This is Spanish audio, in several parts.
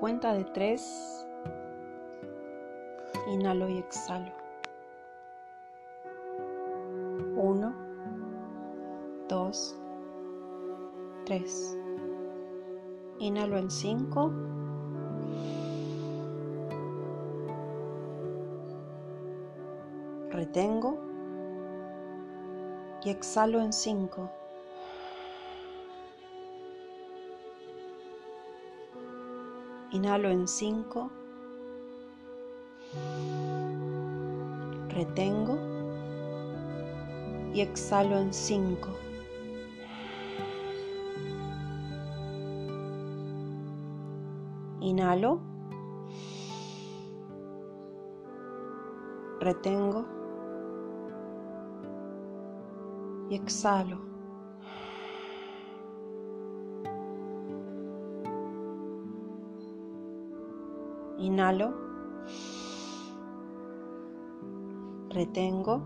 cuenta de tres, inhalo y exhalo. Uno, dos, tres. Inhalo en cinco. Retengo y exhalo en cinco. Inhalo en 5. Retengo. Y exhalo en 5. Inhalo. Retengo. Y exhalo. Inhalo. Retengo.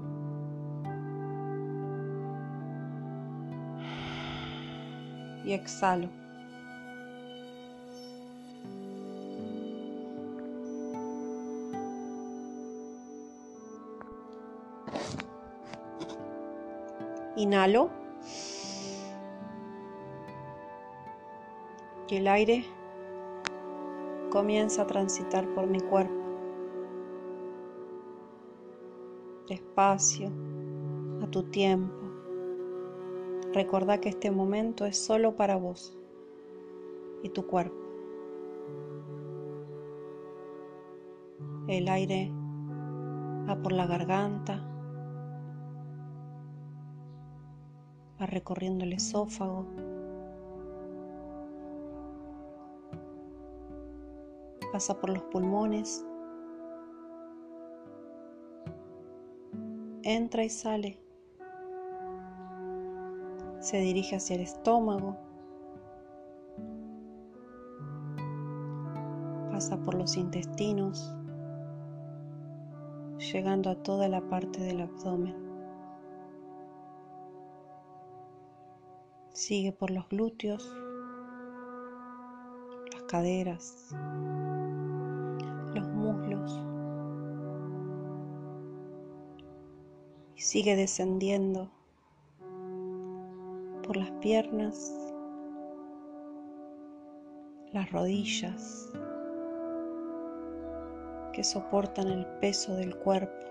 Y exhalo. Inhalo. El aire comienza a transitar por mi cuerpo. Despacio, a tu tiempo. Recuerda que este momento es solo para vos y tu cuerpo. El aire va por la garganta, va recorriendo el esófago, pasa por los pulmones, entra y sale, se dirige hacia el estómago, pasa por los intestinos, llegando a toda la parte del abdomen. Sigue por los glúteos, caderas, los muslos y sigue descendiendo por las piernas, las rodillas que soportan el peso del cuerpo.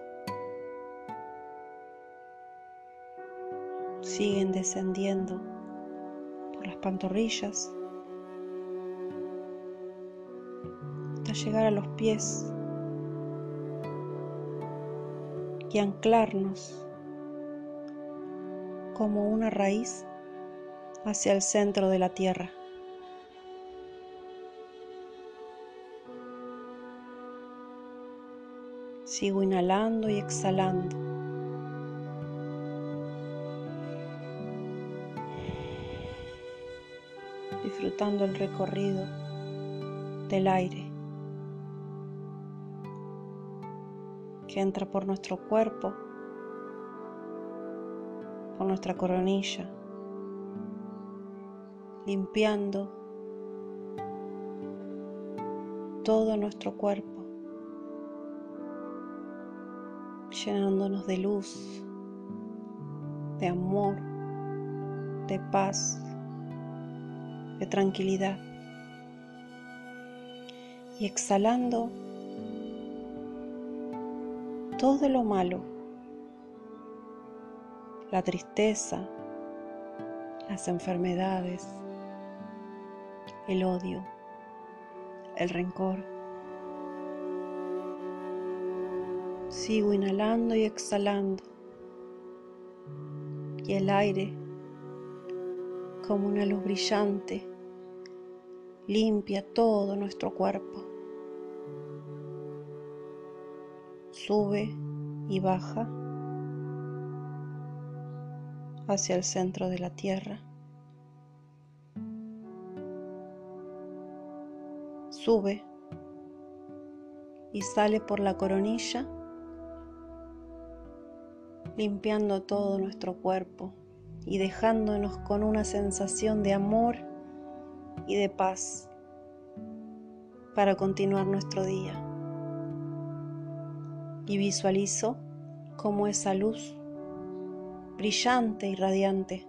Siguen descendiendo por las pantorrillas llegar a los pies y anclarnos como una raíz hacia el centro de la tierra. Sigo inhalando y exhalando. Disfrutando el recorrido del aire. Que entra por nuestro cuerpo, por nuestra coronilla, limpiando todo nuestro cuerpo, llenándonos de luz, de amor, de paz, de tranquilidad. Y exhalando todo lo malo, la tristeza, las enfermedades, el odio, el rencor. Sigo inhalando y exhalando y el aire como una luz brillante limpia todo nuestro cuerpo. Sube y baja hacia el centro de la tierra. Sube y sale por la coronilla, limpiando todo nuestro cuerpo y dejándonos con una sensación de amor y de paz. para continuar nuestro día. Y visualizo cómo esa luz brillante y radiante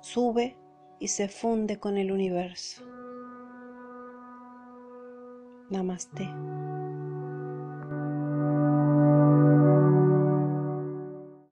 sube y se funde con el universo. Namaste.